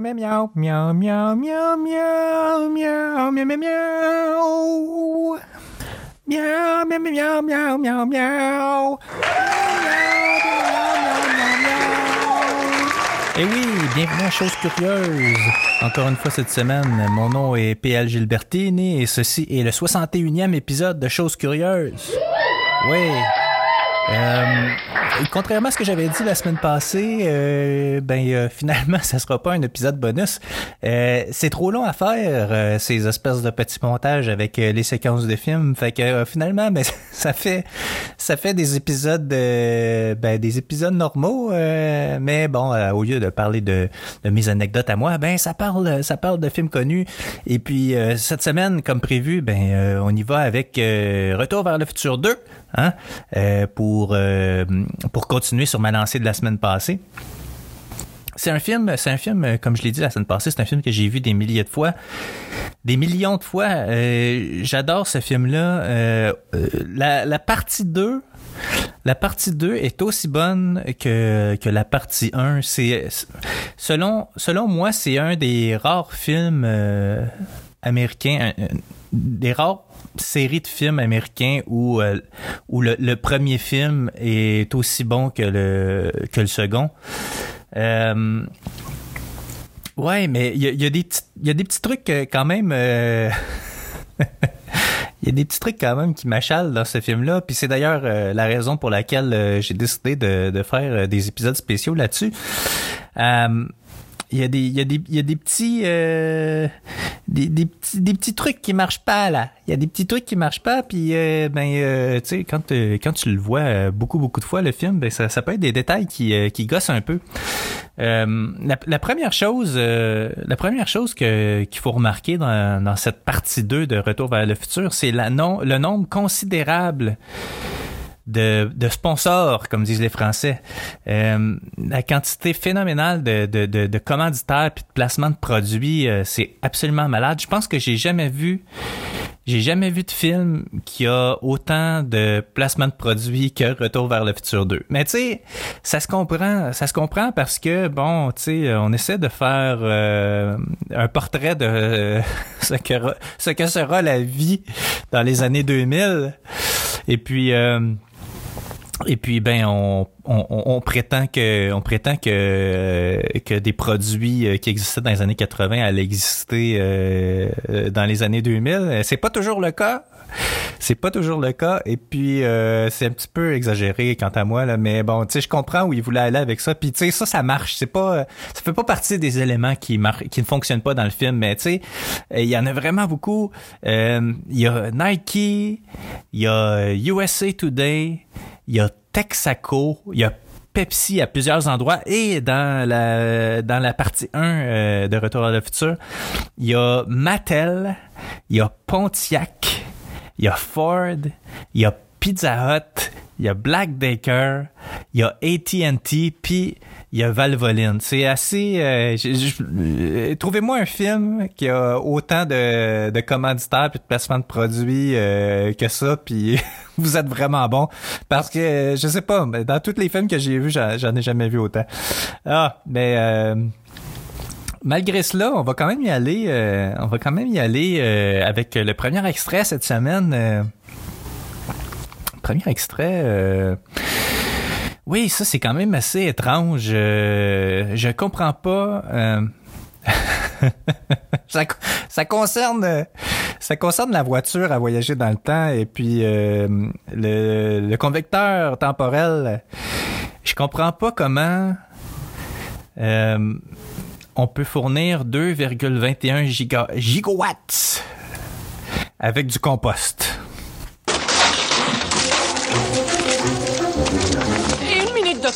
miaou, miaou, miaou, miaou, miaou, miaou, miaou, miaou, miaou, miaou, miaou. Miaou, miaou, miaou, miaou, miaou. Et oui, bienvenue à Chose Curieuse. Encore une fois cette semaine, mon nom est PL Gilbertini et ceci est le 61e épisode de Chose Curieuse. Oui. Euh, contrairement à ce que j'avais dit la semaine passée, euh, ben euh, finalement, ça sera pas un épisode bonus. Euh, c'est trop long à faire euh, ces espèces de petits montages avec euh, les séquences de films. Fait que finalement, ben, ça fait ça fait des épisodes de, ben, des épisodes normaux. mais bon, au lieu de parler de, de mes anecdotes à moi, ben ça parle ça parle de films connus. Et puis cette semaine, comme prévu, ben on y va avec Retour vers le futur 2, hein, euh, pour euh, pour continuer sur ma lancée de la semaine passée. C'est un film, c'est un film, euh, comme je l'ai dit la semaine passée, c'est un film que j'ai vu des milliers de fois, des millions de fois. J'adore ce film-là. La, partie 2, la partie 2 est aussi bonne que, que la partie 1. C'est, selon, selon moi, c'est un des rares films américains, des rares séries de films américains où, euh, où le, premier film est aussi bon que le, que le second. Euh, ouais, mais il y a, des y a des petits trucs quand même. euh, Il y a des petits trucs quand même qui m'achalent dans ce film-là, puis c'est d'ailleurs la raison pour laquelle j'ai décidé de, de faire des épisodes spéciaux là-dessus. Il y a des il y a des il y a des petits euh, des, des petits des petits trucs qui marchent pas là. Il y a des petits trucs qui marchent pas puis euh, ben euh, tu sais quand quand tu le vois beaucoup beaucoup de fois le film ben ça, ça peut être des détails qui qui gossent un peu. La, première chose la première chose que qu'il faut remarquer dans, dans cette partie 2 de Retour vers le futur c'est la non, le nombre considérable de, de sponsors, comme disent les Français. Euh, la quantité phénoménale de, de, de, de commanditaires puis de placements de produits, euh, c'est absolument malade. Je pense que j'ai jamais vu j'ai jamais vu de film qui a autant de placements de produits que Retour vers le futur 2. Mais tu sais, ça se comprend, ça se comprend parce que bon, tu sais, on essaie de faire euh, un portrait de euh, ce que ce que sera la vie dans les années 2000. Et puis euh, et puis ben on, on, on prétend que on prétend que euh, que des produits euh, qui existaient dans les années 80 allaient exister euh, euh, dans les années 2000. Euh, C'est pas toujours le cas. C'est pas toujours le cas. Et puis euh, c'est un petit peu exagéré quant à moi là mais bon tu sais je comprends où il voulait aller avec ça. Puis tu sais ça ça marche. C'est pas ça fait pas partie des éléments qui mar qui ne fonctionnent pas dans le film. Mais tu sais il y en a vraiment beaucoup. Il y a Nike il y a USA Today il y a Texaco, il y a Pepsi à plusieurs endroits et dans la partie 1 euh, de Retour à le futur, il y a Mattel, il y a Pontiac, il y a Ford, il y a Pizza Hut, il y a Black Decker, il y a AT&T, puis il y a Valvoline. C'est assez... euh, euh, Trouvez-moi un film qui a autant de, de commanditaires puis de placements de produits euh, que ça, puis vous êtes vraiment bon. Parce que, euh, je sais pas, dans tous les films que j'ai vus, j'en ai jamais vu autant. Ah, mais... euh, Malgré cela, on va quand même y aller. euh, on va quand même y aller avec le premier extrait cette semaine. premier extrait. Oui, ça c'est quand même assez étrange. euh, je comprends pas. euh, ça, concerne ça concerne la voiture à voyager dans le temps et puis euh, le, le convecteur temporel. Je comprends pas comment euh, on peut fournir 2,21 giga- gigawatts avec du compost.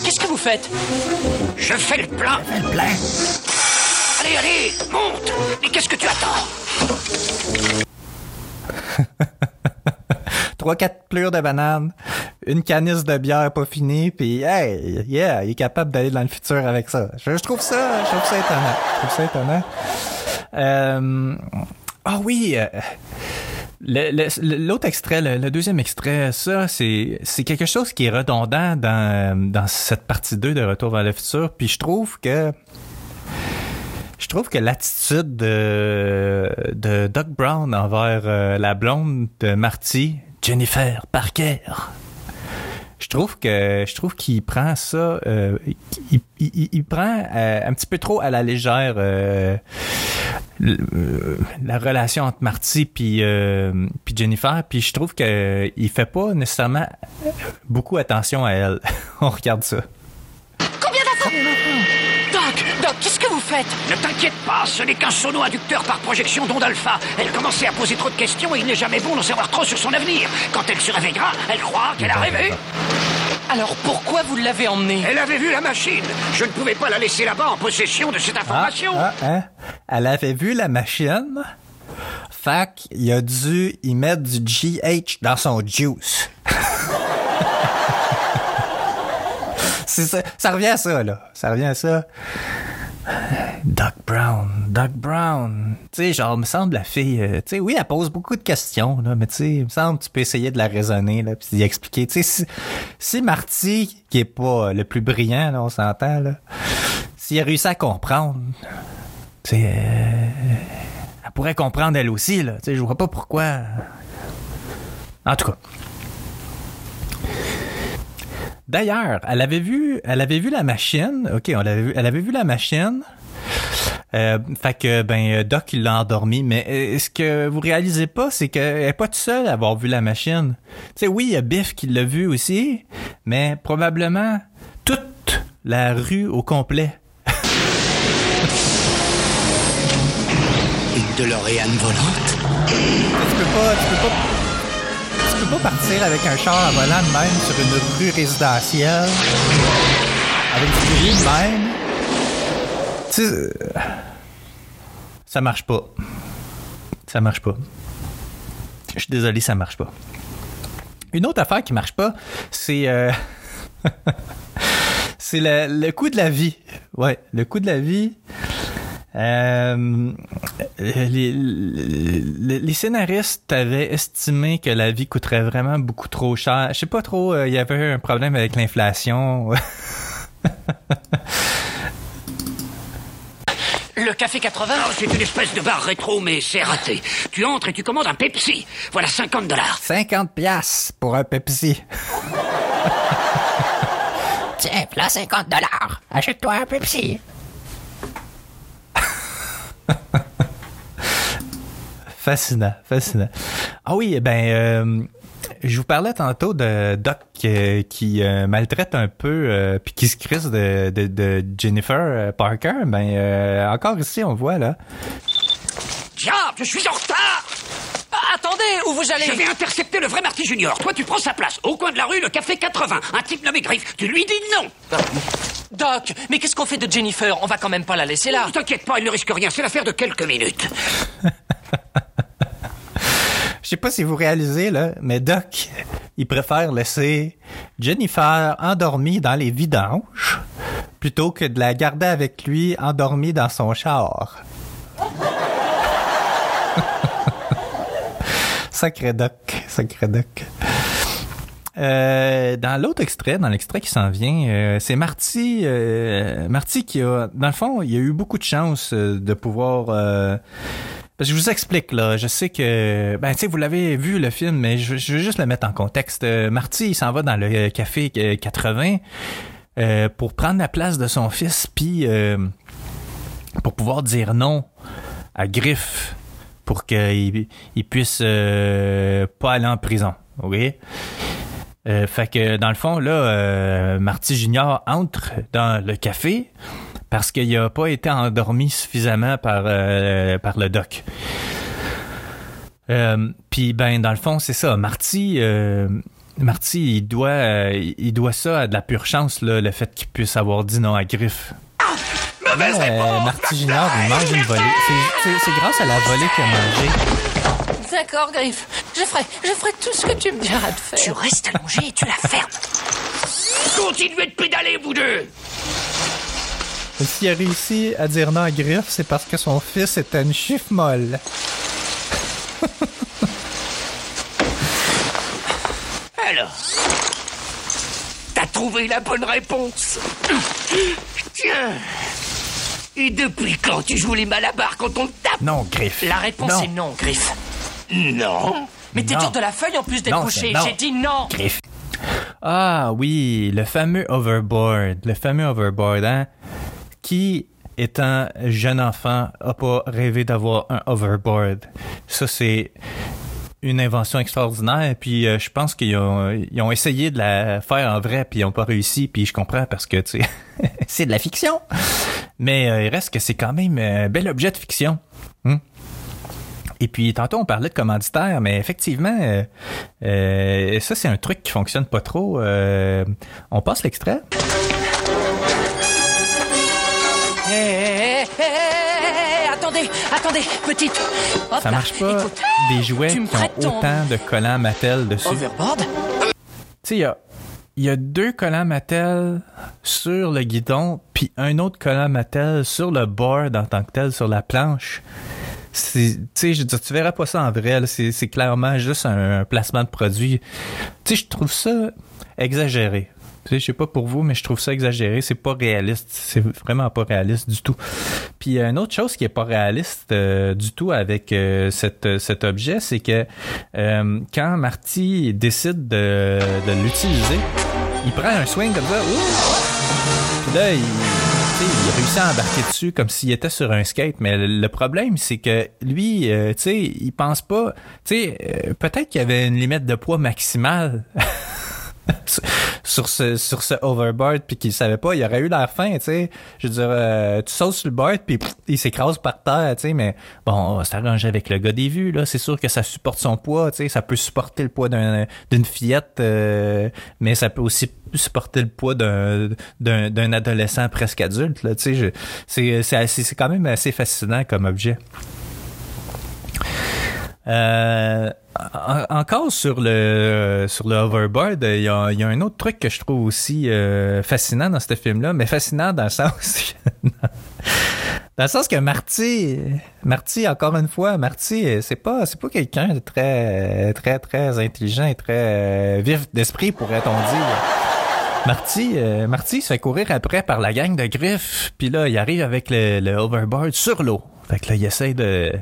Qu'est-ce que vous faites? Je fais le plein. le plein. Allez, allez, monte. Mais qu'est-ce que tu attends? Trois, quatre plures de bananes, une canisse de bière pas finie, puis hey, yeah, il est capable d'aller dans le futur avec ça. Je, je trouve ça, je trouve ça étonnant. Je trouve ça étonnant. Euh, ah oui, euh, le- le- l'autre extrait, le, deuxième extrait, ça, c'est c'est quelque chose qui est redondant dans, dans cette partie 2 de Retour vers le futur, puis je trouve que je trouve que l'attitude de, de Doc Brown envers euh, la blonde de Marty, Jennifer Parker, je trouve que je trouve qu'il prend ça, euh, il, prend euh, un petit peu trop à la légère euh, la relation entre Marty puis puis Jennifer, puis je trouve que il fait pas nécessairement beaucoup attention à elle. On regarde ça. Combien d'enfants Doc, Doc, Ne t'inquiète pas, ce n'est qu'un sono inducteur par projection d'onde alpha. Elle commençait à poser trop de questions et il n'est jamais bon d'en savoir trop sur son avenir. Quand elle se réveillera, elle croira qu'elle a rêvé. Alors pourquoi vous l'avez emmenée? Elle avait vu la machine. Je ne pouvais pas la laisser là-bas en possession de cette Ah, information. ah, hein? Elle avait vu la machine. Fait qu'il a dû y mettre du GH dans son juice. C'est ça, ça revient à ça, là. Ça revient à ça. Doc Brown, Doc Brown. Tu sais, genre, me semble la fille, euh, tu sais, oui, elle pose beaucoup de questions, là, mais tu sais, il me semble que tu peux essayer de la raisonner, là, puis d'y expliquer. Tu sais, si, si Marty, qui est pas le plus brillant, là, on s'entend, là, s'il a réussi à comprendre, tu sais, euh, elle pourrait comprendre elle aussi, là. Tu sais, je vois pas pourquoi. En tout cas. D'ailleurs, elle avait vu, elle avait vu la machine. Ok, on l'avait vu, elle avait vu la machine. Euh, fait que ben Doc il l'a endormi, mais ce que vous réalisez pas, c'est qu'elle est pas toute seule à avoir vu la machine. Tu sais, oui, il y a Biff qui l'a vu aussi, mais probablement toute la rue au complet. Une DeLorean volante? Tu peux pas, tu peux pas, tu peux pas partir avec un char à volant de même sur une rue résidentielle avec du bruit de même. Euh, ça marche pas. Ça marche pas. Je suis désolé, ça marche pas. Une autre affaire qui marche pas, c'est euh, c'est le, coût de la vie. Ouais, le coût de la vie. Euh, les, scénaristes avaient estimé que la vie coûterait vraiment beaucoup trop cher. Je sais pas trop, il y avait un problème avec l'inflation. Le café 80 Oh, c'est une espèce de bar rétro, mais c'est raté. Tu entres et tu commandes un Pepsi. Voilà 50 dollars. 50 pièces pour un Pepsi. Tiens, là 50 dollars. Achète-toi un Pepsi. Fascinant, fascinant. Ah oui, ben, euh, je vous parlais tantôt de Doc euh, qui euh, maltraite un peu euh, puis qui se crisse de, de, de Jennifer Parker. Ben, euh, encore ici, on voit là. Diable, je suis en retard Ah, Attendez, où vous allez? Je vais intercepter le vrai Marty Junior. Toi, tu prends sa place. Au coin de la rue, le café 80. Un type nommé Griff. Tu lui dis non. Doc, mais qu'est-ce qu'on fait de Jennifer? On va quand même pas la laisser là. Ne t'inquiète pas, il ne risque rien. C'est l'affaire de quelques minutes. Je sais pas si vous réalisez, là, mais Doc, il préfère laisser Jennifer endormie dans les vidanges plutôt que de la garder avec lui endormie dans son char. sacré Doc, sacré Doc. Euh, dans l'autre extrait, dans l'extrait qui s'en vient, euh, c'est Marty, euh, Marty qui a, dans le fond, il a eu beaucoup de chance de pouvoir je vous explique là, je sais que ben tu sais vous l'avez vu le film mais je, je veux juste le mettre en contexte. Euh, Marty, il s'en va dans le café euh, 80 euh, pour prendre la place de son fils puis euh, pour pouvoir dire non à Griff pour qu'il il puisse euh, pas aller en prison. OK? Euh, fait que dans le fond, là, euh, Marty Junior entre dans le café parce qu'il n'a pas été endormi suffisamment par, euh, par le doc. Euh, Puis ben dans le fond, c'est ça. Marty, euh, Marty, il doit, euh, il doit ça à de la pure chance, là, le fait qu'il puisse avoir dit non à Griff. Là, euh. Marty Junior, il mange une volée. C'est- C'est c'est grâce à la volée qu'il a mangé. D'accord, Griff. Je ferai, je ferai tout ce que tu me diras de faire. Tu restes allongé et tu la fermes. Continuez de pédaler, vous deux. S'il a réussi à dire non à Griff, c'est parce que son fils était une chiffre molle. Alors, t'as trouvé la bonne réponse? Tiens, Et depuis quand tu joues les malabars quand on te tape? Non, Griff. La réponse Non. est non, Griff. Non. Mais t'es dur de la feuille en plus d'être couché. J'ai dit non. Griff. Ah oui, le fameux overboard. Le fameux overboard, hein? Qui, étant jeune enfant, a pas rêvé d'avoir un overboard? Ça, c'est une invention extraordinaire. Puis euh, je pense qu'ils ont, ils ont essayé de la faire en vrai, puis ils ont pas réussi. Puis je comprends parce que, c'est de la fiction. Mais euh, il reste que c'est quand même un bel objet de fiction. Hmm? Et puis, tantôt, on parlait de commanditaire, mais effectivement, euh, euh, ça, c'est un truc qui fonctionne pas trop. Euh, on passe l'extrait. Attendez, attendez, petite. Hop Ça marche pas écoute. des jouets tu qui ont autant de collants Mattel dessus. Tu Overboard sais, il y a, y a deux collants Mattel sur le guidon, puis un autre collant Mattel sur le board en tant que tel, sur la planche. Tu sais, je veux dire, tu verras pas ça en vrai. C'est, c'est clairement juste un, un placement de produit. Tu sais, je trouve ça exagéré. Tu sais, je sais pas pour vous, mais je trouve ça exagéré. C'est pas réaliste. C'est vraiment pas réaliste du tout. Puis a une autre chose qui est pas réaliste euh, du tout avec euh, cette, cet objet, c'est que euh, quand Marty décide de, de l'utiliser, il prend un swing comme ça. ouh! Puis là, il, il réussit à embarquer dessus comme s'il était sur un skate. Mais le problème, c'est que lui, euh, tu sais, il pense pas. Tu sais, euh, peut-être qu'il y avait une limite de poids maximale. sur ce sur ce overboard puis qu'il savait pas il aurait eu la fin tu sais. Je veux dire euh, tu sautes sur le board puis il s'écrase par terre tu sais mais bon on va s'arranger avec le gars des vues là. C'est sûr que ça supporte son poids tu sais. Ça peut supporter le poids d'un d'une fillette euh, mais ça peut aussi supporter le poids d'un adolescent presque adulte là tu sais. C'est c'est c'est quand même assez fascinant comme objet euh, en- encore sur le sur le hoverboard, il y a, il y a un autre truc que je trouve aussi euh, fascinant dans ce film-là, mais fascinant dans le sens dans le sens que Marty, Marty encore une fois, Marty, c'est pas c'est pas quelqu'un de très très très intelligent et très euh, vif d'esprit pourrait-on dire. Marty, euh, Marty se fait courir après par la gang de griffes, puis là il arrive avec le, le sur l'eau. Fait que là il essaie de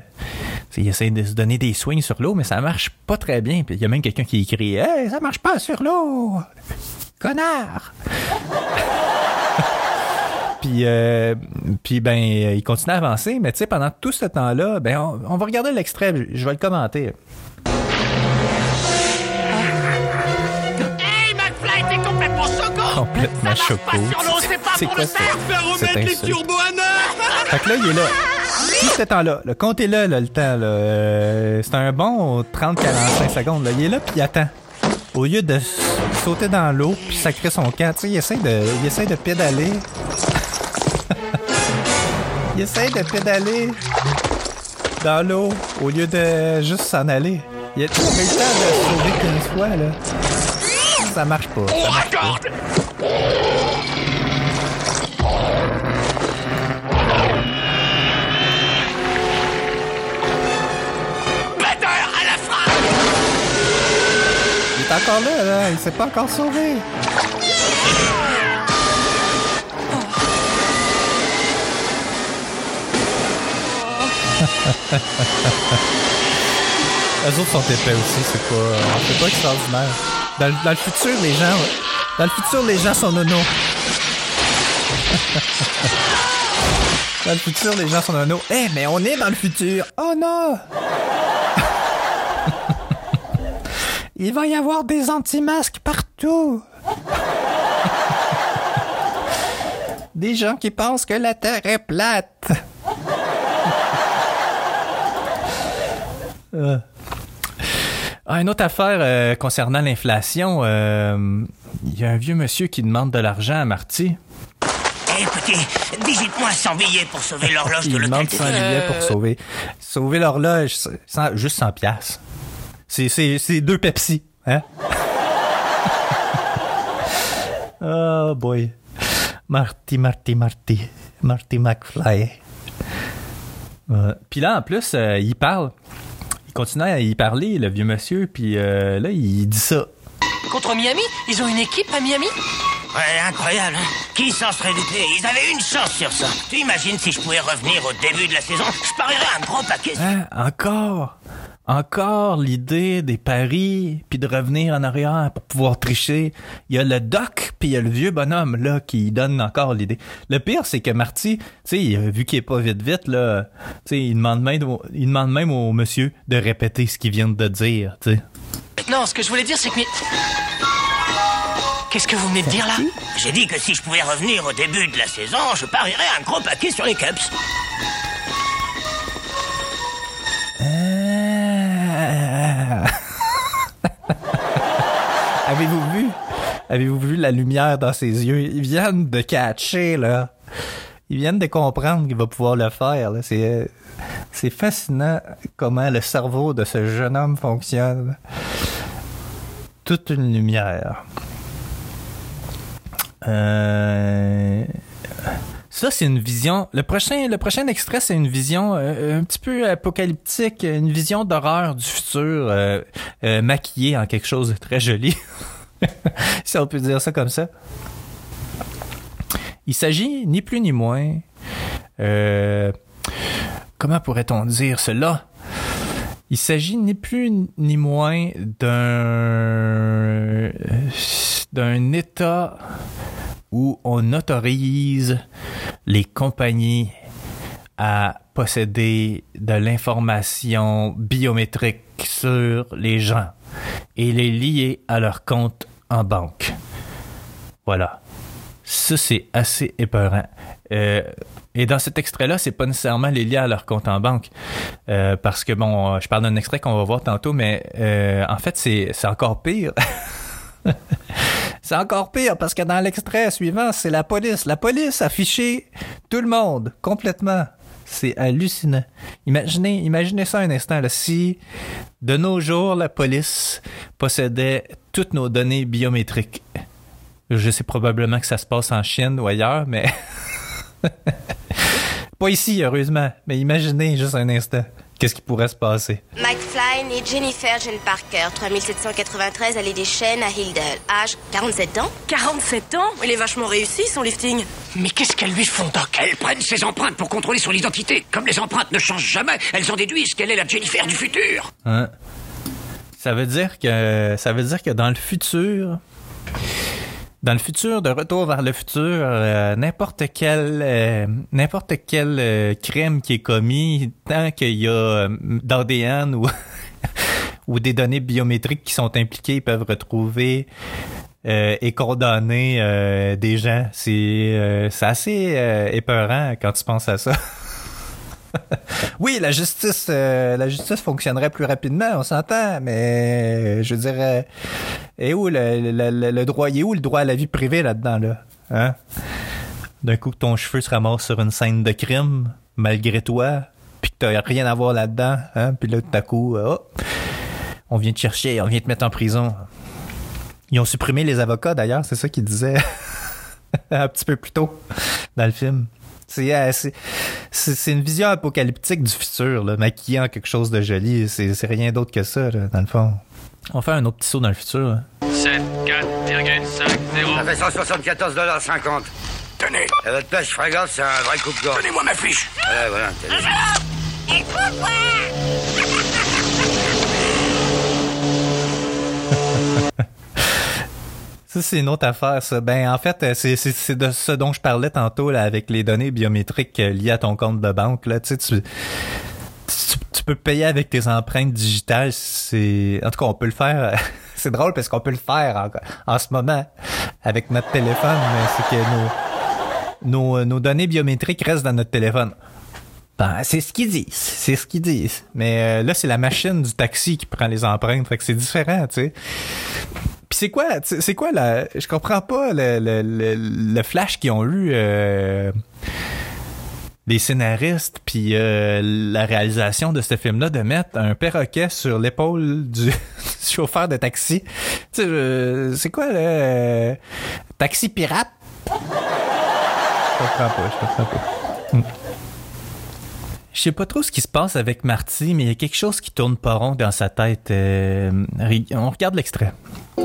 il essaie de se donner des swings sur l'eau, mais ça marche pas très bien. Puis il y a même quelqu'un qui crie Hey, ça marche pas sur l'eau! Connard! puis, euh, puis ben, il continue à avancer, mais tu sais, pendant tout ce temps-là, ben, on, on va regarder l'extrait, je- vais le commenter. Hey, McFly, t'es complètement choco. c'est pas C'est pour quoi le ça? insulte. Fait que là, il est là. Tout ce temps-là, le comptez-le, le temps. Euh, c'est un bon 30-45 secondes. Là. Il est là, puis il attend. Au lieu de sauter dans l'eau, puis sacrer son camp, il essaie de, il essaie de pédaler. il essaie de pédaler dans l'eau, au lieu de juste s'en aller. Il a eu le temps de sauver 15 fois, là. Ça marche pas. Ça marche pas. Est encore là, là. Il s'est pas encore sauvé. Eux autres sont épais aussi, c'est pas, c'est pas extraordinaire. Dans, dans le futur, les gens, dans le futur, les gens sont nono. dans le futur, les gens sont nono. Eh, mais on est dans le futur. Oh non! Il va y avoir des anti-masques partout. des gens qui pensent que la Terre est plate. Euh. Ah, une autre affaire euh, concernant l'inflation. euh, Il y a un vieux monsieur qui demande de l'argent à Marty. Petit, digite-moi 100 billets pour sauver l'horloge de Il l'hôtel demande des 100 billets pour sauver, sauver l'horloge. Juste 100 piastres. C'est, c'est, c'est deux Pepsi. Hein? oh boy. Marty, Marty, Marty. Marty McFly. Euh, puis là, en plus, euh, il parle. Il continue à y parler, le vieux monsieur. Puis euh, là, il dit ça. Contre Miami? Ils ont une équipe à Miami? Ouais, incroyable, hein? Qui s'en serait douté? Ils avaient une chance sur ça. Tu imagines si je pouvais revenir au début de la saison Je parierais un gros paquet. Hein? Encore? Encore l'idée des paris, puis de revenir en arrière pour pouvoir tricher. Il y a le doc, puis il y a le vieux bonhomme, là, qui donne encore l'idée. Le pire, c'est que Marty, tu sais, vu qu'il est pas vite vite, là, tu sais, il demande même, au- il demande même au monsieur de répéter ce qu'il vient de dire, tu sais. Non, ce que je voulais dire, c'est que... Qu'est-ce que vous venez de dire là? J'ai dit que si je pouvais revenir au début de la saison, je parierais un gros paquet sur les Cubs. Avez-vous vu? Avez-vous vu la lumière dans ses yeux? Ils viennent de catcher, là. Ils viennent de comprendre qu'il va pouvoir le faire. C'est, euh, c'est fascinant comment le cerveau de ce jeune homme fonctionne. Toute une lumière. Euh... Ça, c'est une vision. Le prochain, le prochain extrait, c'est une vision euh, un petit peu apocalyptique, une vision d'horreur du futur, euh, euh, maquillée en quelque chose de très joli. si on peut dire ça comme ça. Il s'agit ni plus ni moins. comment pourrait-on dire cela? Il s'agit ni plus ni moins d'un d'un état où on autorise les compagnies à posséder de l'information biométrique sur les gens et les lier à leur compte en banque. Voilà. Ça, c'est assez épeurant. Euh, et dans cet extrait-là, c'est pas nécessairement les liés à leur compte en banque. Euh, parce que, bon, je parle d'un extrait qu'on va voir tantôt, mais euh, en fait, c'est encore pire. C'est encore pire parce que dans l'extrait suivant, c'est la police. La police a tout le monde complètement. C'est hallucinant. Imaginez, imaginez ça un instant. Là. Si de nos jours, la police possédait toutes nos données biométriques. Je sais probablement que ça se passe en Chine ou ailleurs, mais... Pas ici, heureusement. Mais imaginez juste un instant. Qu'est-ce qui pourrait se passer? Mike Flynn et Jennifer Jane Parker, 3793 allée des Chênes à Hildale. Âge 47 ans 47 ans? Il est vachement réussi son lifting. Mais qu'est-ce qu'elles lui font, Doc? Elles prennent ses empreintes pour contrôler son identité. Comme les empreintes ne changent jamais, elles en déduisent qu'elle est la Jennifer du futur. Hein? Ça veut dire que ça veut dire que dans le futur, dans le futur, de retour vers le futur, euh, n'importe quel euh, n'importe quel euh, crime qui est commis, tant qu'il y a euh, d'ADN ou ou des données biométriques qui sont impliquées, ils peuvent retrouver euh, et condamner euh, des gens. C'est assez épeurant quand tu penses à ça. oui, la justice, euh, la justice fonctionnerait plus rapidement, on s'entend, mais je euh, et où le, droit, est où le droit à la vie privée là-dedans, là? Hein? D'un coup, ton cheveu se ramasse sur une scène de crime, malgré toi, puis que t'as rien à voir là-dedans, hein? Puis là, tout à coup, euh, oh, on vient te chercher, on vient te mettre en prison. Ils ont supprimé les avocats, d'ailleurs, c'est ça qu'ils disaient un petit peu plus tôt dans le film. C'est euh, c'est- une vision apocalyptique du futur, là, maquillée en quelque chose de joli. C'est rien d'autre que ça, là, dans le fond. On va faire un autre petit saut dans le futur. là. 7, 4,50. Ça fait 174,50$. Tenez, À votre place, gaffe, c'est un vrai coupe-gorge. donnez-moi ma fiche. Ouais, voilà. t'as dit. C'est une autre affaire, ça. Ben, en fait, euh, c'est- de ce dont je parlais tantôt, là, avec les données biométriques euh, liées à ton compte de banque, là. Tu sais, tu, peux payer avec tes empreintes digitales. C'est, en tout cas, on peut le faire. c'est drôle parce qu'on peut le faire en, ce moment avec notre téléphone, c'est que nos, nos, données biométriques restent dans notre téléphone. Ben, c'est ce qu'ils disent. C'est ce qu'ils disent. Mais euh, là, c'est la machine du taxi qui prend les empreintes. Fait que c'est différent, tu sais. Puis c'est quoi, c'est quoi la, je comprends pas le, le, le, le flash qu'ils ont eu euh, les scénaristes puis euh, la réalisation de ce film-là de mettre un perroquet sur l'épaule du chauffeur de taxi. Euh, c'est quoi le taxi pirate? Je comprends pas, je comprends pas. Je sais pas trop ce qui se passe avec Marty, mais il y a quelque chose qui tourne pas rond dans sa tête. Euh, on regarde l'extrait. Tu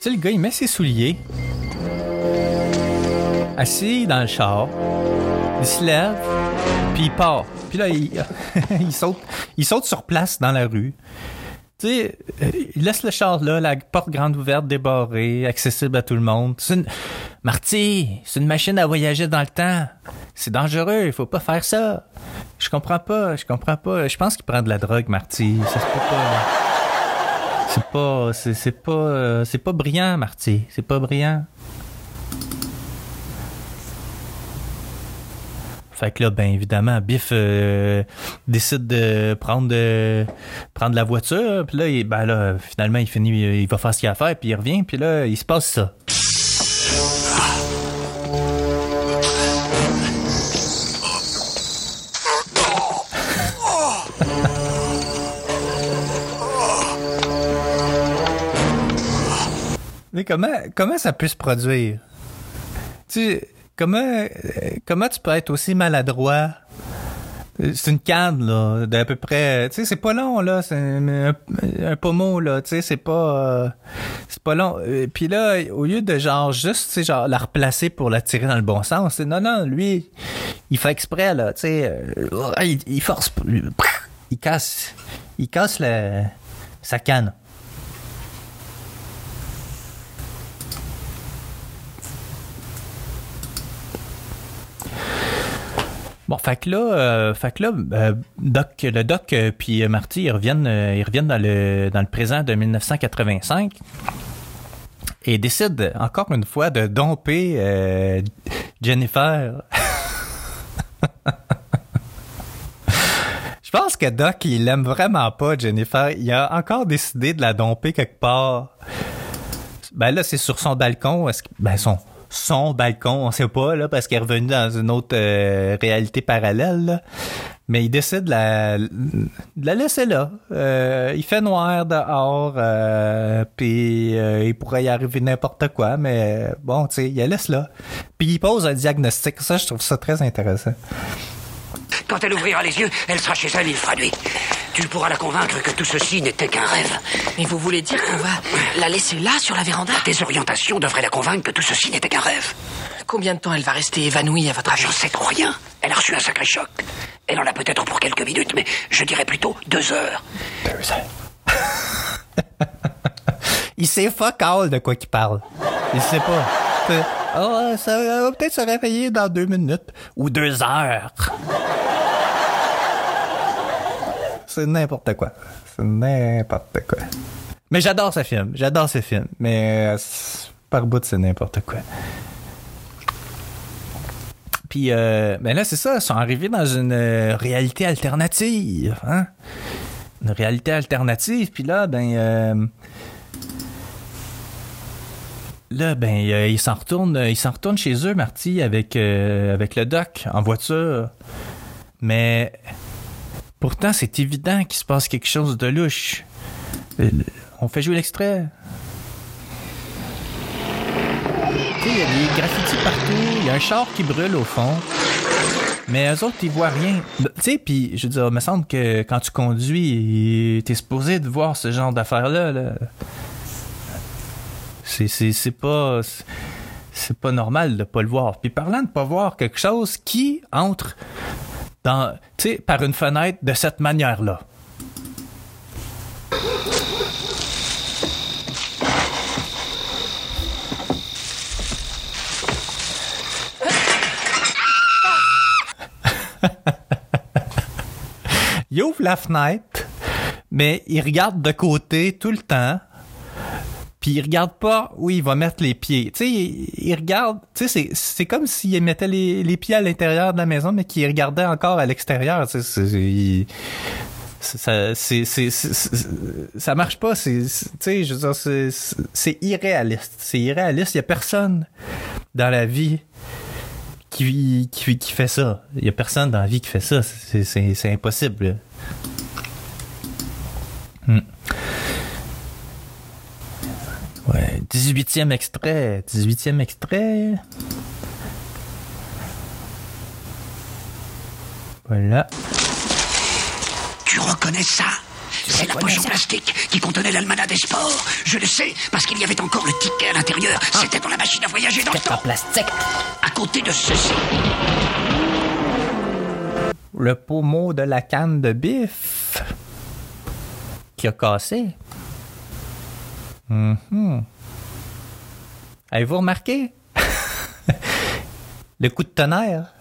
sais, le gars, il met ses souliers. Assis dans le char. Il se lève. Puis il part. Puis là, il, saute, il saute sur place dans la rue. Tu sais, il laisse le char là, la porte grande ouverte, débarrée, accessible à tout le monde. Marty, c'est une machine à voyager dans le temps. C'est dangereux, il faut pas faire ça. Je comprends pas, je comprends pas. Je pense qu'il prend de la drogue, Marty. Ça se peut pas. C'est pas, c'est, c'est pas, euh, c'est pas brillant, Marty. C'est pas brillant. Fait que là, ben évidemment, Biff euh, décide de prendre de, prendre la voiture. Puis là, il, ben là, finalement, il finit, il va faire ce qu'il a à faire, puis il revient. Puis là, il se passe ça. Mais comment, comment ça peut se produire? Tu comment, euh, comment tu peux être aussi maladroit? C'est une canne, là, d'à peu près. Tu sais, c'est pas long, là. C'est un, pommeau, là. Tu sais, c'est pas. euh, c'est pas long. Euh, Puis là, au lieu de genre juste, tu sais, genre la replacer pour la tirer dans le bon sens, non, non, lui, il fait exprès, là. Tu sais, euh, il, il force. Il casse. Il casse la, sa canne. Bon, fait que là, euh, fait que là euh, Doc, le Doc euh, puis Marty, ils reviennent, ils reviennent dans le, dans le présent de 1985 et décident encore une fois de domper Jennifer. Je pense que Doc, il aime vraiment pas Jennifer. Il a encore décidé de la domper quelque part. Ben là, c'est sur son balcon. Est-ce ben son, son balcon, on sait pas, là, parce qu'il est revenu dans une autre euh, réalité parallèle, là. Mais il décide de la, de la laisser là. Euh, il fait noir dehors, euh, puis euh, il pourrait y arriver n'importe quoi, mais bon, tu sais, il la laisse là. Puis il pose un diagnostic. Ça, je trouve ça très intéressant. Quand elle ouvrira les yeux, elle sera chez elle, il fera nuit. Tu pourras la convaincre que tout ceci n'était qu'un rêve. Mais vous voulez dire qu'on va la laisser là, sur la véranda Tes orientations devraient la convaincre que tout ceci n'était qu'un rêve. Combien de temps elle va rester évanouie, à votre avis j'en sais trop rien. Elle a reçu un sacré choc. Elle en a peut-être pour quelques minutes, mais je dirais plutôt deux heures. Deux heures. il sait fuck all de quoi qu'il parle. Il sait pas. Ah, ça va peut-être se réveiller dans deux minutes ou deux heures. C'est n'importe quoi. C'est n'importe quoi. Mais j'adore ce film. J'adore ce film. Mais euh, par bout, c'est n'importe quoi. Puis, euh, ben là, c'est ça. Ils sont arrivés dans une euh, réalité alternative. Hein? Une réalité alternative. Puis là, ben. Là, ben, euh, ils s'en retournent, euh, ils s'en retournent chez eux, Marty, avec, euh, avec le doc en voiture. Mais pourtant, c'est évident qu'il se passe quelque chose de louche. Euh, On fait jouer l'extrait. Il y a des graffitis partout, il y a un char qui brûle au fond. Mais eux autres, ils voient rien. Tu sais, puis je veux dire, il me semble que quand tu conduis, t'es supposé de voir ce genre d'affaires-là. Là. C'est, pas. C'est pas normal de pas le voir. Puis parlant de pas voir quelque chose qui entre dans, tu sais, par une fenêtre de cette manière-là. il ouvre la fenêtre, mais il regarde de côté tout le temps. Puis il regarde pas où il va mettre les pieds. Tu sais, il, regarde, tu sais, c'est, comme s'il mettait les, les pieds à l'intérieur de la maison, mais qu'il regardait encore à l'extérieur. Tu sais, ça, c'est, ça marche pas. C'est, je c'est, irréaliste. C'est irréaliste. Il y a personne dans la vie qui, qui, qui fait ça. Il y a personne dans la vie qui fait ça. C'est impossible. Hmm. Ouais, 18e extrait. 18e extrait. Voilà. Tu reconnais ça? C'est la poche en plastique qui contenait l'almanach des sports. Je le sais, parce qu'il y avait encore le ticket à l'intérieur. C'était dans la machine à voyager dans le En temps. plastique. À côté de ceci. Le pommeau de la canne de bif qui a cassé. Mhm. Avez-vous remarqué? le coup de tonnerre.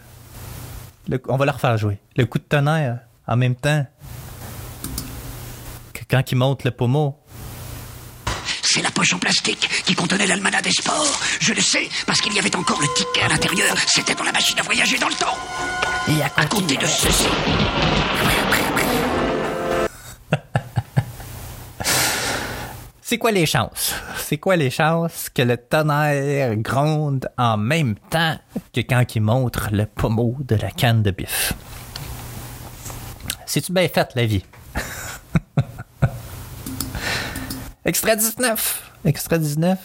Le- on va le refaire jouer. Le coup de tonnerre en même temps que quand il monte le pommeau. C'est la poche en plastique qui contenait l'almanach des sports. Je le sais, parce qu'il y avait encore le ticket à l'intérieur. C'était dans la machine à voyager dans le temps. Et à À côté de ceci. C'est quoi les chances? C'est quoi les chances que le tonnerre gronde en même temps que quand il montre le pommeau de la canne de bif? C'est-tu bien fait, la vie? Extrait 19. Extrait 19.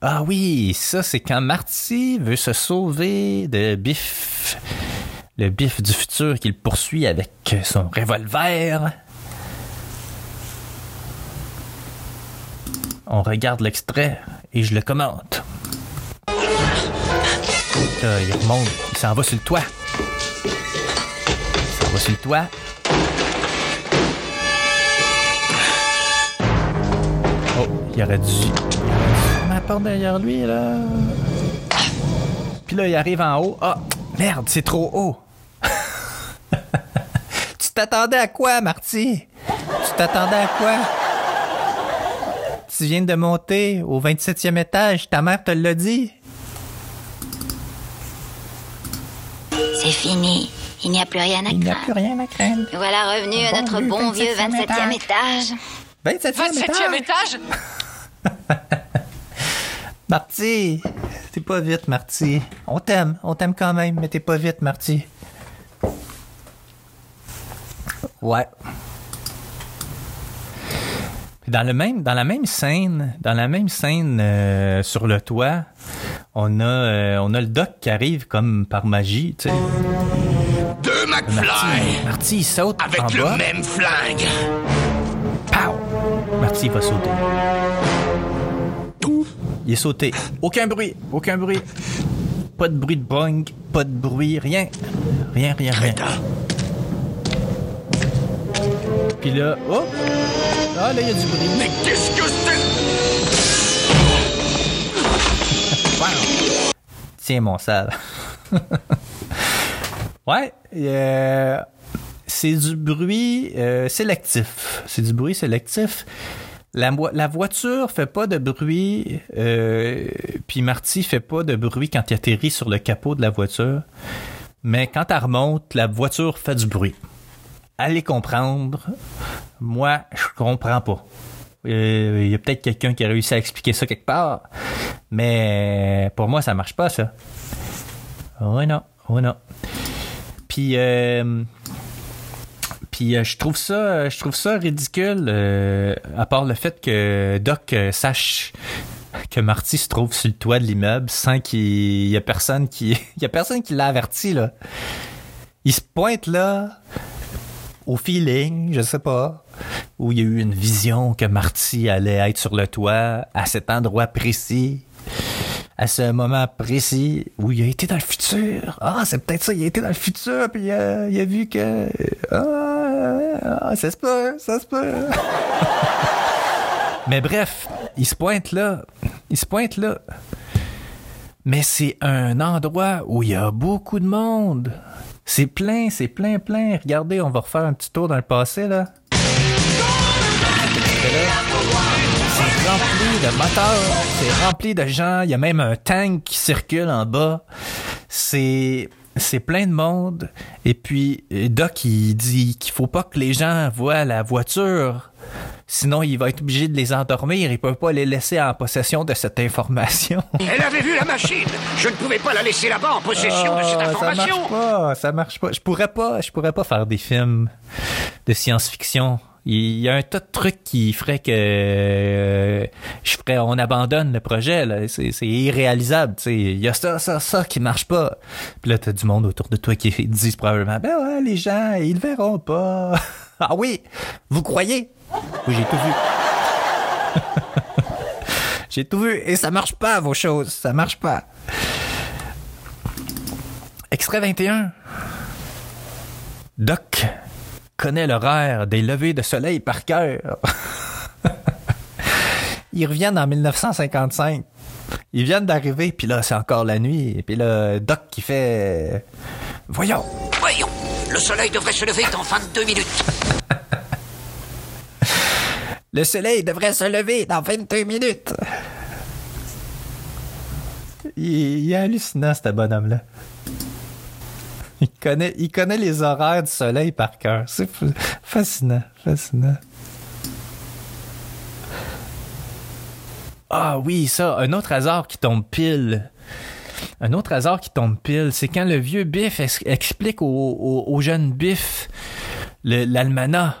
Ah oui, ça, c'est quand Marty veut se sauver de Biff. Le Biff du futur qu'il poursuit avec son revolver. On regarde l'extrait et je le commente. Il remonte, il s'en va sur le toit. Il s'en va sur le toit. Oh, il aurait dû. La porte derrière lui, là. Puis là, il arrive en haut. Ah, merde, c'est trop haut. tu t'attendais à quoi, Marty? Tu t'attendais à quoi? Tu viens de monter au 27e étage, ta mère te l'a dit. C'est fini. Il n'y a plus rien à Il n'y a craindre. plus rien à craindre. Nous Voilà revenu à notre bon vieux 27e étage. 27e, 27e étage? Marty, t'es pas vite, Marty. On t'aime, on t'aime quand même, mais t'es pas vite, Marty. Ouais. Dans, le même, dans la même scène, dans la même scène euh, sur le toit, on a, euh, on a le doc qui arrive comme par magie, tu sais. Deux Marty, McFly. Marty, il saute Avec en le bas. même flingue. Pow! Marty va sauter. Il est sauté. Aucun bruit, aucun bruit. Pas de bruit de bong, pas de bruit, rien. Rien, rien, rien. Puis là, oh! Ah, là, il y a du bruit. Mais qu'est-ce que c'est? Tiens, mon sale. ouais, euh, c'est du bruit euh, sélectif. C'est du bruit sélectif. La, la voiture fait pas de bruit, euh, puis Marty fait pas de bruit quand il atterrit sur le capot de la voiture. Mais quand elle remonte, la voiture fait du bruit. Allez comprendre. Moi, je comprends pas. Euh, Il y a peut-être quelqu'un qui a réussi à expliquer ça quelque part. Mais pour moi, ça marche pas, ça. Oh non, oh non. Puis, euh, puis euh, je trouve ça, euh, je trouve ça ridicule, euh, à part le fait que Doc euh, sache que Marty se trouve sur le toit de l'immeuble sans qu'il y a personne qui, y a personne qui l'a averti là. Il se pointe là au feeling, je sais pas, où il y a eu une vision que Marty allait être sur le toit à cet endroit précis, à ce moment précis où il a été dans le futur. Ah, c'est peut-être ça, il a été dans le futur, puis euh, il a vu que... Ah, ah, ça se peut, ça se peut. Mais bref, il se pointe là, il se pointe là. Mais c'est un endroit où il y a beaucoup de monde. C'est plein, c'est plein, plein. Regardez, on va refaire un petit tour dans le passé, là. C'est rempli de moteurs, c'est rempli de gens. Il y a même un tank qui circule en bas. C'est c'est plein de monde. Et puis euh, Doc il dit qu'il faut pas que les gens voient la voiture. Sinon, il va être obligé de les endormir. Il peut pas les laisser en possession de cette information. Elle avait vu la machine. Je ne pouvais pas la laisser là-bas en possession de cette Ah, ça information. marche pas, ça marche pas. Je pourrais pas, je pourrais pas faire des films de science-fiction Il y a un tas de trucs qui ferait que euh, je ferais, on abandonne le projet. là. C'est c'est irréalisable. Il y a ça, ça, ça qui marche pas. Puis là, t'as du monde autour de toi qui disent probablement, ben ouais, les gens, ils le verront pas. ah oui, vous croyez? Oui, j'ai tout vu. j'ai tout vu et ça marche pas, vos choses. Ça marche pas. Extrait 21. Doc connaît l'horaire des levées de soleil par cœur. Ils reviennent en 1955. Ils viennent d'arriver, puis là, c'est encore la nuit. Puis là, Doc qui fait... Voyons, Voyons, le soleil devrait se lever dans 22 minutes. Le soleil devrait se lever dans 22 minutes. Il, il est hallucinant, ce bonhomme-là. Il connaît, il connaît les horaires du soleil par cœur. C'est fascinant, fascinant. Ah oui, ça, un autre hasard qui tombe pile. Un autre hasard qui tombe pile, c'est quand le vieux Biff ex- explique au, au- au jeune Biff le- l'almanach.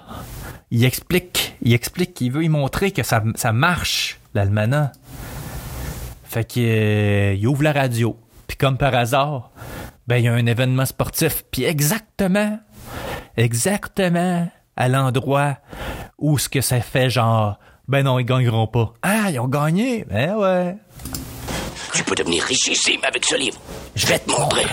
Il explique, il explique qu'il veut y montrer que ça, ça marche, l'almanach. Fait qu'il ouvre la radio. Puis comme par hasard, ben il y a un événement sportif. Puis exactement, exactement à l'endroit où ce que ça fait genre, ben non, ils gagneront pas. Ah, ils ont gagné. Ben ouais. Tu peux devenir richissime avec ce livre. Je vais te montrer.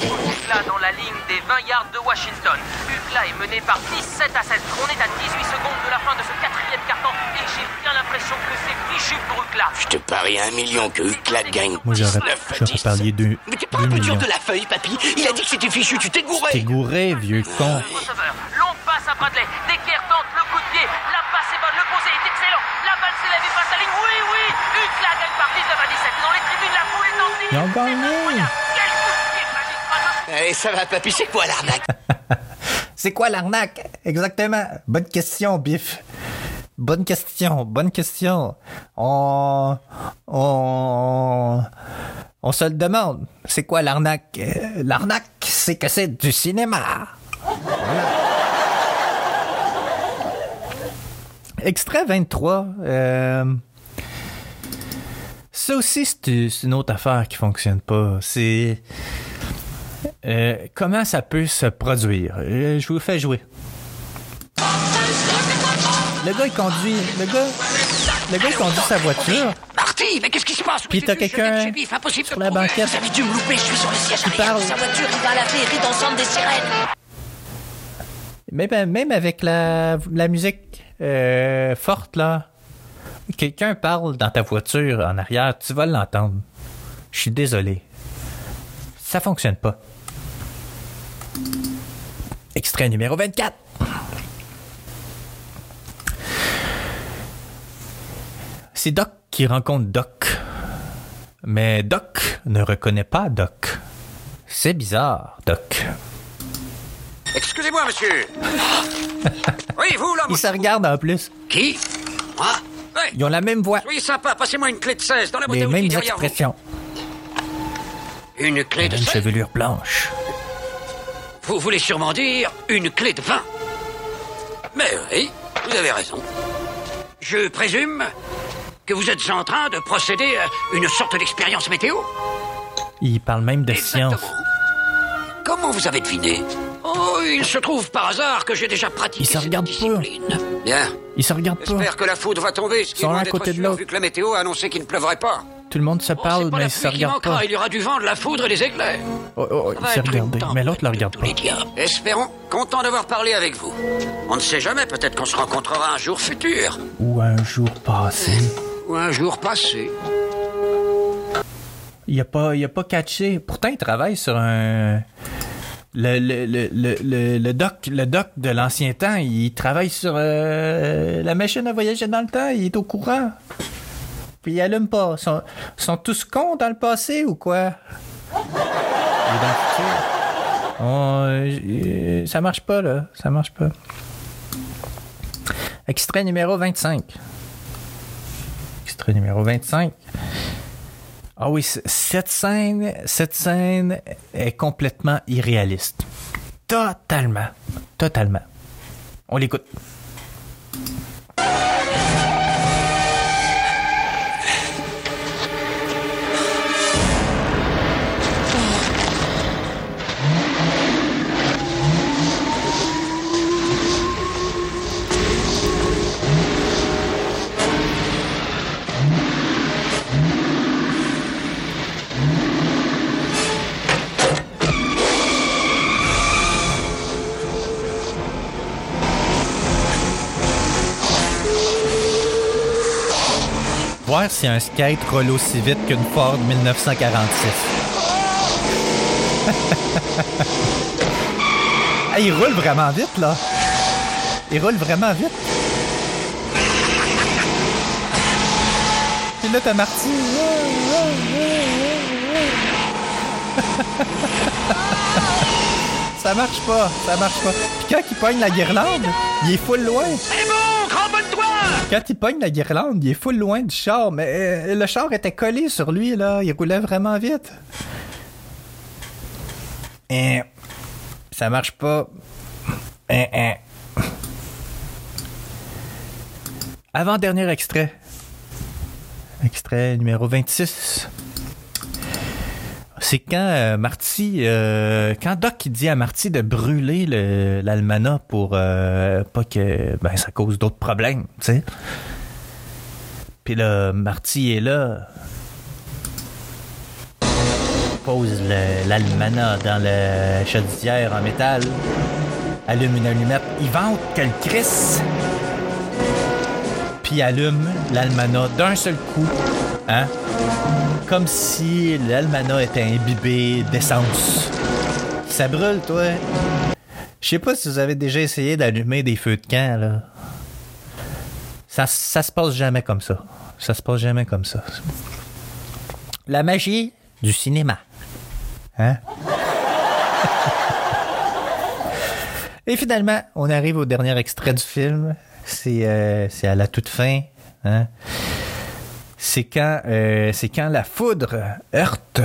Retrouve Ucla dans la ligne des 20 yards de Washington. Ucla est mené par 17 à 7. On est à 18 secondes de la fin de ce quatrième carton et j'ai bien l'impression que c'est fichu pour Ucla. Je te parie un million que Ucla gagne. Moi, j'aurais 19 à j'aurais 10. parié deux, Mais t'es pas un peu dur de la feuille, papy Il a dit que c'était fichu, tu t'es gouré T'es gouré, vieux con. Receveur, longue passe à Bradley. Decker tente le coup de pied. La passe est bonne, le posé est excellent. La balle s'élève et passe la ligne. Oui, oui. Ucla gagne par 19 à 17. Dans les tribunes, la foule est en Ils ont gagné. Magistral. Allez, ça va, papy, c'est quoi l'arnaque C'est quoi l'arnaque? Exactement. Bonne question, Biff. Bonne question, bonne question. On, on, on se le demande. C'est quoi l'arnaque? Euh, L'arnaque, c'est que c'est du cinéma. Voilà. Extrait 23. euh, ça aussi, c'est une autre affaire qui fonctionne pas. C'est euh, comment ça peut se produire? Euh, je vous fais jouer. Le gars, il conduit. Le gars, le gars, il conduit sa voiture. Marty, mais qu'est-ce qui se passe? Puis t'as quelqu'un sur la banquette Vous avez dû me louper, je suis sur le siège qui parle. Sa voiture, il va l'appeler ride ensemble des sirènes. Même, même avec la, la musique euh, forte, là, quelqu'un parle dans ta voiture en arrière, tu vas l'entendre. Je suis désolé. Ça fonctionne pas. Extrait numéro 24. C'est Doc qui rencontre Doc. Mais Doc ne reconnaît pas Doc. C'est bizarre, Doc. Excusez-moi, monsieur. oui, vous, là, Ils se regardent en plus. Qui? Moi? Ouais. Ils ont la même voix, Soyez sympa, passez-moi une clé de 16 dans la boîte les mêmes vous. expressions. Une clé de Une 16 chevelure blanche. Vous voulez sûrement dire une clé de 20. Mais oui, vous avez raison. Je présume que vous êtes en train de procéder à une sorte d'expérience météo Ils parlent même de Exactement. science. Comment vous avez deviné? Oh, il se trouve par hasard que j'ai déjà pratiqué Ils se cette regardent pas. discipline. Bien. Ils se regardent pas. J'espère que la foudre va tomber, ce qui est loin d'être sûr, vu que la météo a annoncé qu'il ne pleuvrait pas. Tout le monde se Oh, parle, mais ils se regardent pas. Il y aura du vent, de la foudre et des éclairs. Oh, oh, Ça ils va se être une regardaient. tempête Mais l'autre le de regarde pas. diables. Espérons, content d'avoir parlé avec vous. On ne sait jamais, peut-être qu'on se rencontrera un jour futur. Ou un jour passé. Ou un jour passé. Il a pas, il a pas catché. Pourtant, il travaille sur un. Le, le, le, le, le, le doc, le doc de l'ancien temps, il travaille sur euh, la machine à voyager dans le temps, il est au courant. Puis il allume pas. Sont, sont tous cons dans le passé ou quoi? On, euh, ça marche pas, là. Ça marche pas. Extrait numéro 25. Extrait numéro 25. Ah oui, cette scène, cette scène est complètement irréaliste. Totalement. Totalement. On l'écoute. Si un skate roule aussi vite qu'une Ford 1946. Ah, il roule vraiment vite, là. Il roule vraiment vite. Puis là, Marty. ça marche pas, ça marche pas. Puis quand il pogne la guirlande, il est full loin. Quand il pogne la guirlande, il est full loin du char, mais euh, le char était collé sur lui, là. Il roulait vraiment vite. Et ça marche pas. Hein, hein. Avant-dernier extrait. Extrait numéro 26. C'est quand euh, Marty, euh, quand Doc dit à Marty de brûler le- l'almanach pour euh, pas que ben, ça cause d'autres problèmes, tu sais. Puis là, Marty est là. Pose l'almanach dans le chaudière en métal. Allume une allumette. Il vante que le Chris. Allume l'almanach d'un seul coup. Hein? Comme si l'almanach était imbibé d'essence. Ça brûle, toi. Je sais pas si vous avez déjà essayé d'allumer des feux de camp, là. Ça, ça se passe jamais comme ça. Ça se passe jamais comme ça. La magie du cinéma. Hein? Et finalement, on arrive au dernier extrait du film. C'est euh, c'est à la toute fin. Hein? C'est quand, euh, c'est quand la foudre heurte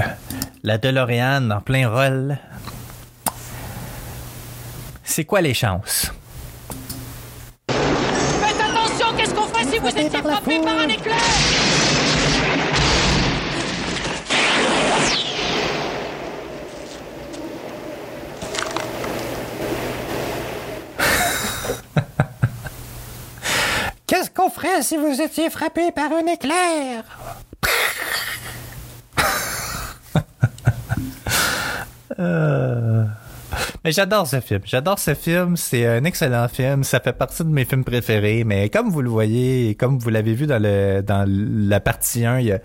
la DeLorean en plein rôle. C'est quoi les chances? Faites attention, qu'est-ce qu'on fait si vous étiez frappé par un éclair Qu'est-ce qu'on si vous étiez frappé par un éclair? Euh, Mais j'adore ce film. J'adore ce film. C'est un excellent film. Ça fait partie de mes films préférés. Mais comme vous le voyez, comme vous l'avez vu dans le dans la partie 1, il y a,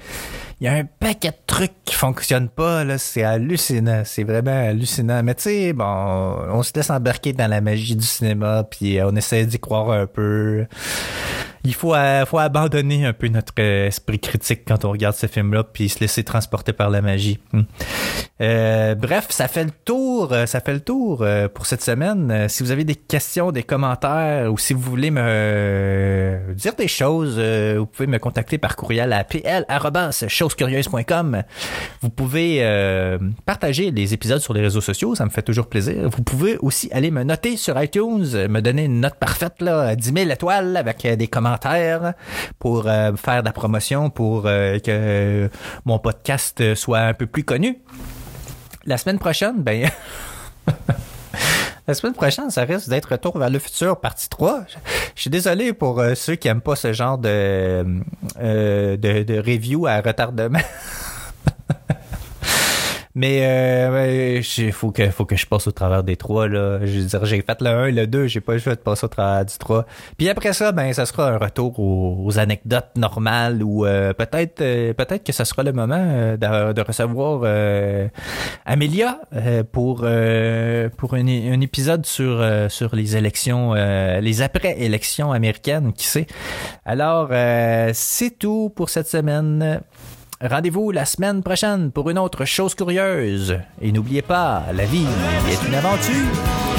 y a un paquet de trucs qui fonctionnent pas. Là, c'est hallucinant. C'est vraiment hallucinant. Mais tu sais, bon, on se laisse embarquer dans la magie du cinéma, puis on essaie d'y croire un peu. Il faut, euh, faut abandonner un peu notre euh, esprit critique quand on regarde ce film-là, puis se laisser transporter par la magie. Hmm. Euh, bref, ça fait le tour. Ça fait le tour pour cette semaine. Si vous avez des questions, des commentaires, ou si vous voulez me dire des choses, vous pouvez me contacter par courriel à pl@chosescurieuses.com. Vous pouvez partager les épisodes sur les réseaux sociaux, ça me fait toujours plaisir. Vous pouvez aussi aller me noter sur iTunes, me donner une note parfaite là, 10 000 étoiles avec des commentaires pour euh, faire de la promotion, pour euh, que mon podcast soit un peu plus connu. La semaine prochaine, ben. La semaine prochaine, ça risque d'être Retour vers le futur, partie 3. Je, suis désolé pour euh, ceux qui aiment pas ce genre euh, de, de review à retardement. Mais euh, il faut que, faut que je passe au travers des trois. Là. Je veux dire, j'ai fait le 1, le 2, j'ai pas le choix de passer au travers du 3. Puis après ça, ben ça sera un retour aux, aux anecdotes normales ou euh, peut-être euh, peut-être que ce sera le moment euh, de, de recevoir euh, Amélia euh, pour pour un, un épisode sur sur les élections les après-élections américaines, qui sait. Alors c'est tout pour cette semaine. Rendez-vous la semaine prochaine pour une autre chose curieuse. Et n'oubliez pas, la vie est une aventure.